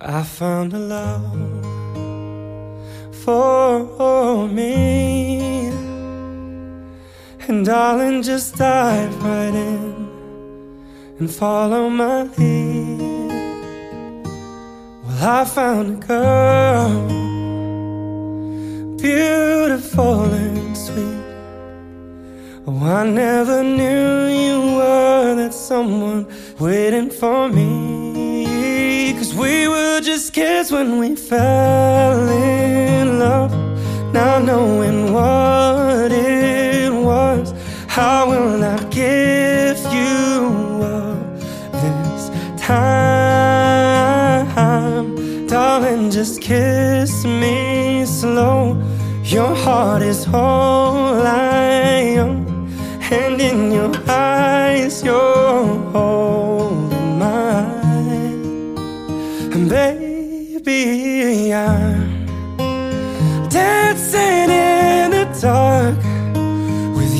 I found a love for me, and darling, just dive right in and follow my lead. Well, I found a girl, beautiful and sweet. Oh, I never knew you were that someone waiting for me. Cause we were just kids when we fell in love. Now knowing what it was, how will I give you up this time? Darling, just kiss me slow. Your heart is whole, I am, and in your eyes, your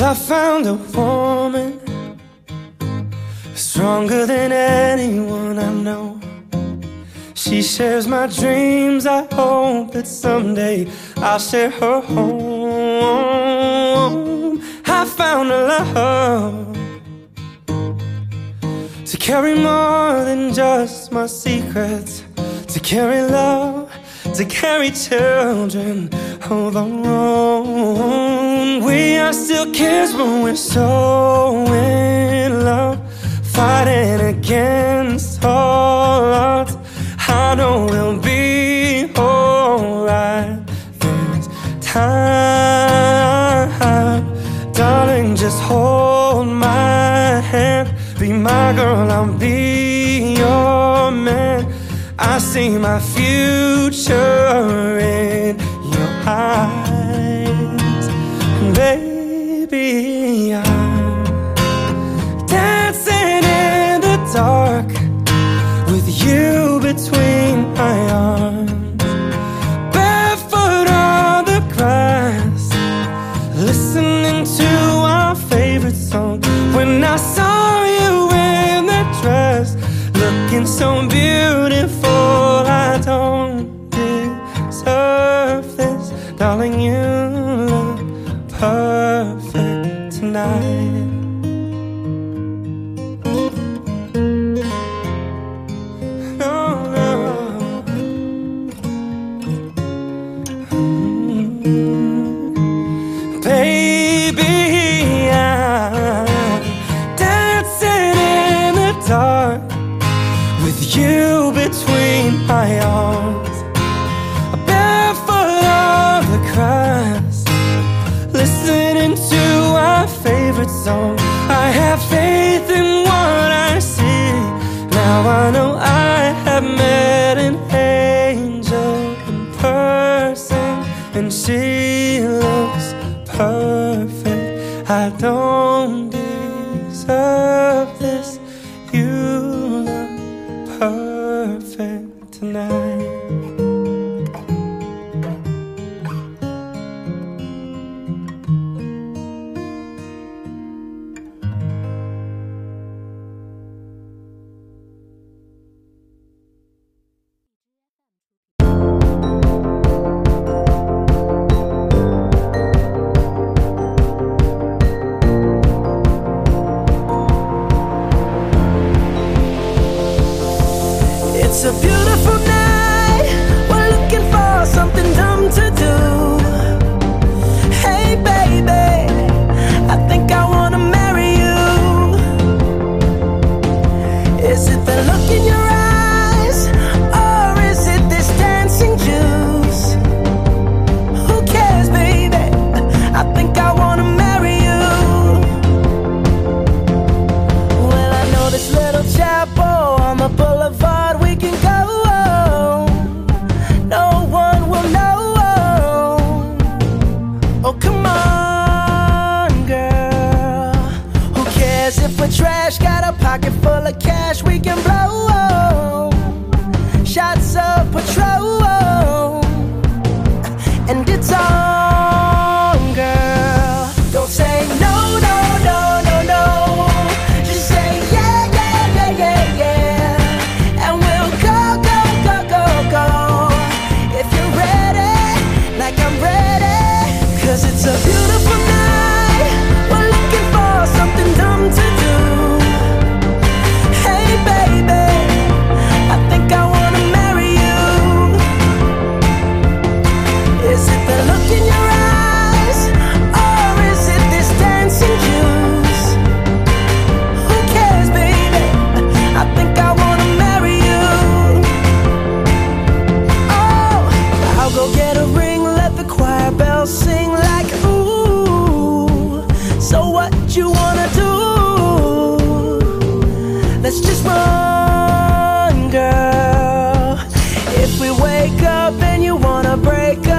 Well, I found a woman stronger than anyone I know. She shares my dreams. I hope that someday I'll share her home. I found a love to carry more than just my secrets, to carry love, to carry children all the road. We are still kids, but we're so in love, fighting against all odds. I know we'll be alright this time. Darling, just hold my hand. Be my girl, I'll be your man. I see my future in Baby, I'm dancing in the dark with you between my arms. Barefoot on the grass, listening to our favorite song. When I saw you in that dress, looking so beautiful, the future. break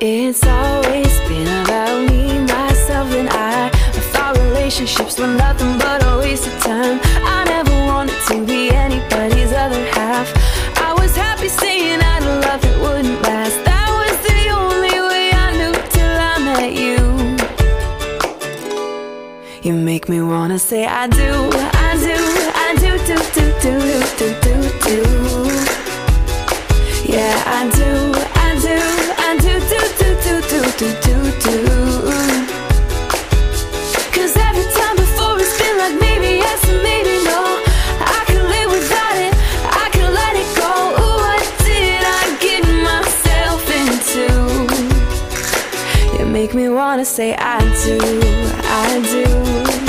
It's always been about me, myself, and I. I thought relationships were nothing but a waste of time. I never wanted to be anybody's other half. I was happy staying out of love that wouldn't last. That was the only way I knew till I met you. You make me wanna say I do. make me wanna say I do, I do.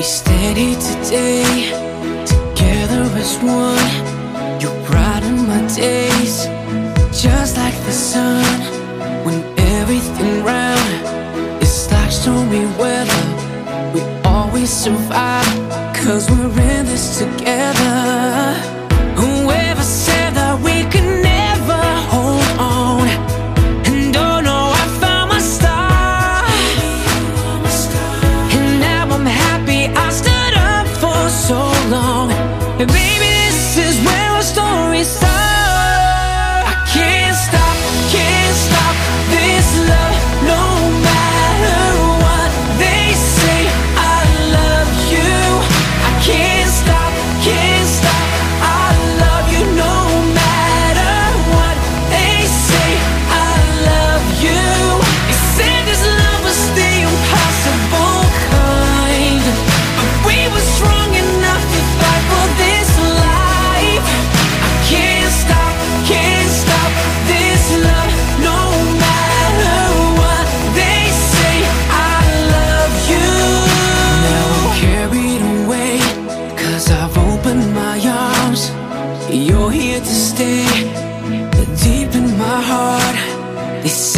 We stand here today, together as one. You brighten my days, just like the sun. When everything round is like stormy weather We always survive, cause we're in this together. It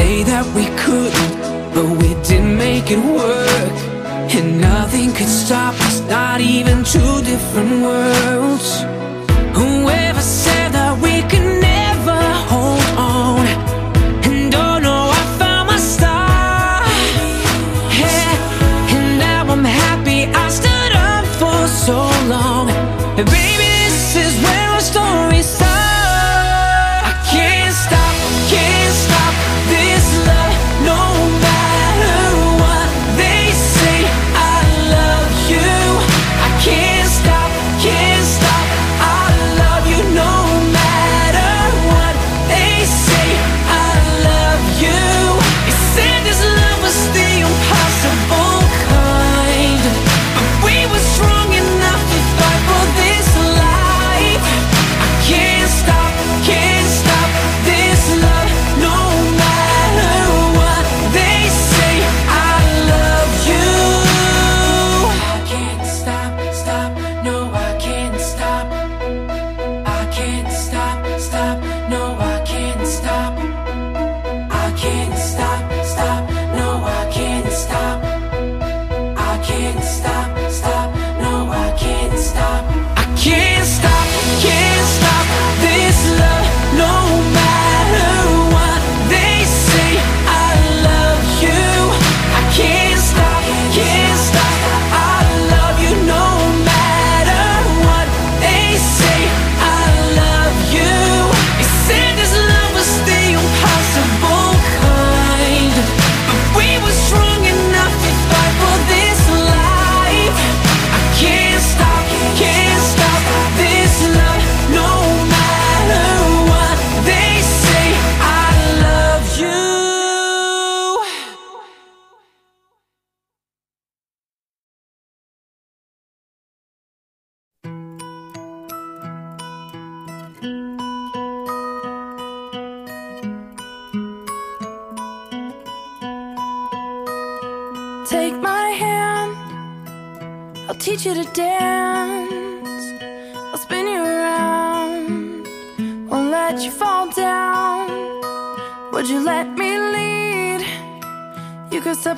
say that we couldn't, but we didn't make it work. And nothing could stop us, not even two different worlds.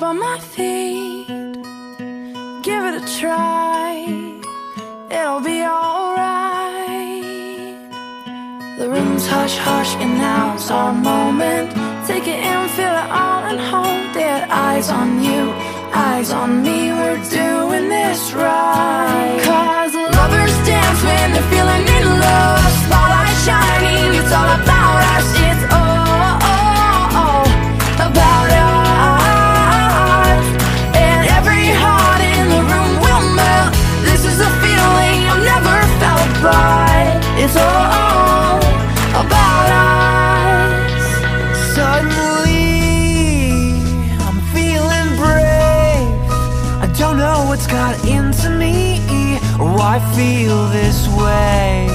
On my feet, give it a try. It'll be alright. The room's hush hush, and now's our moment. Take it in, feel it all, and hold it. Eyes on you, eyes on me. We're doing this right. Cause lovers dance when they're feeling in love. Spotlight shining, it's all about I feel this way.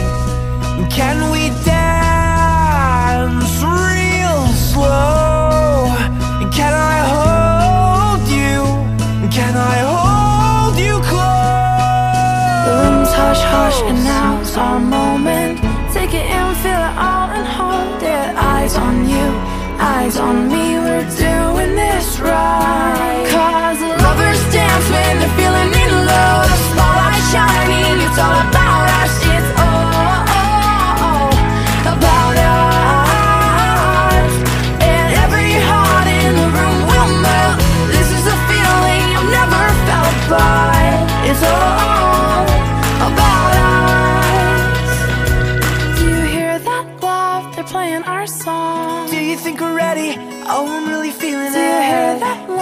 Can we dance real slow? Can I hold you? Can I hold you close? The room's hush hush, and now's our moment. Take it in, feel it all, and hold it. Eyes on you, eyes on me. We're doing this right. Cause lovers dance when they're feeling in love. Shining, it's all about us. It's all about us. And every heart in the room will melt. This is a feeling I've never felt, but it's all about us. Do you hear that love? They're playing our song. Do you think we're ready? Oh, I'm really feeling Do it. you hear that love?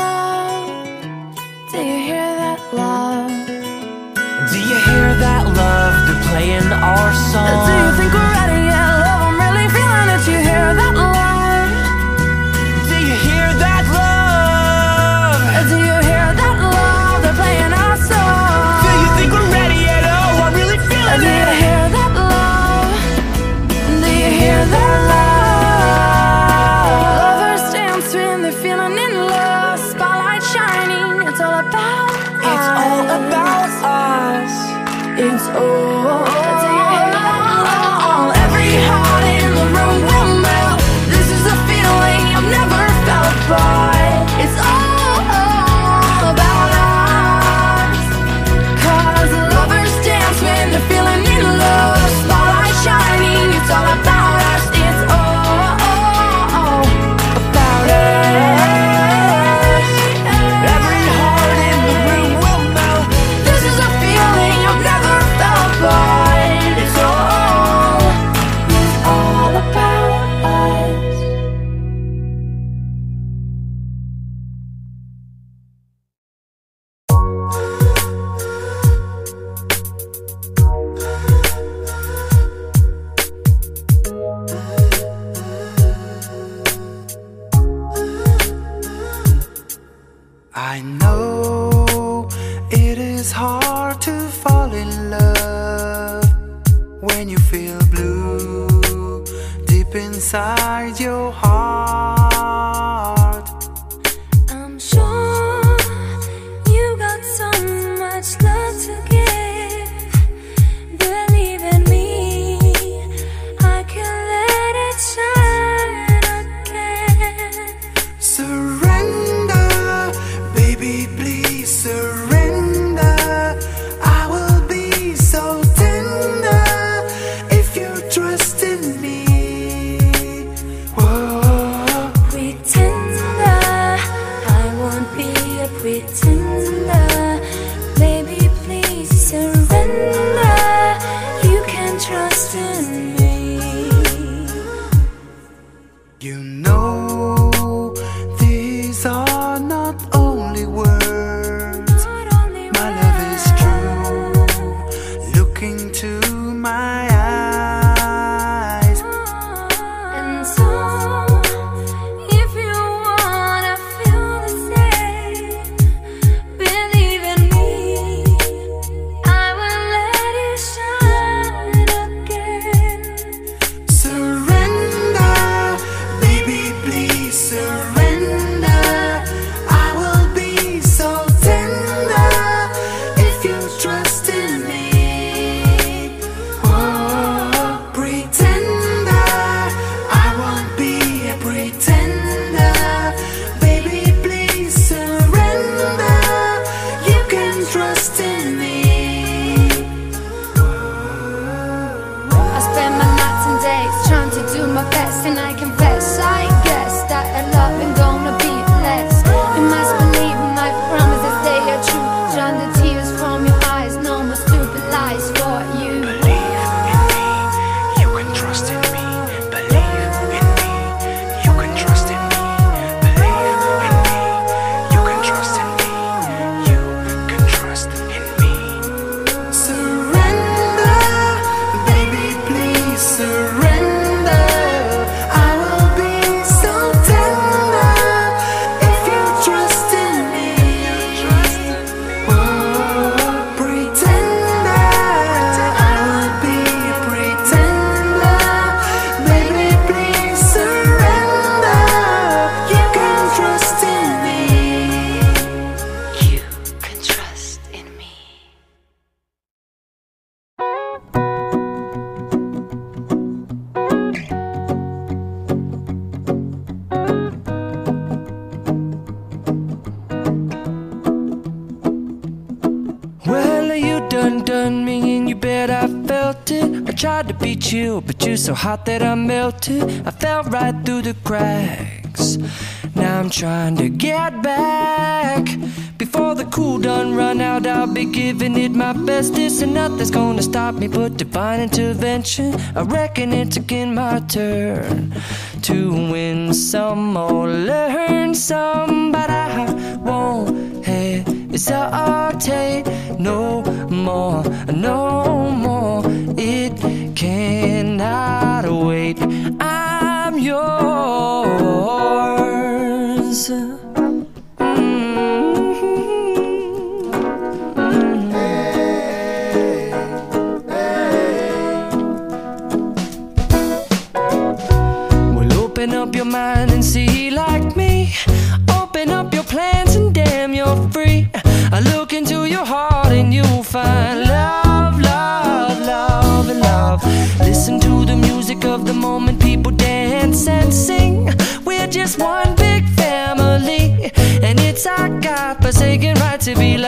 Playing our song. Do you think we're so hot that I melted. I fell right through the cracks. Now I'm trying to get back. Before the cool done run out, I'll be giving it my best. This and nothing's gonna stop me but divine intervention. I reckon it's again my turn to win some or learn some, but I won't hesitate no more, no One big family, and it's our God forsaken right to be loved,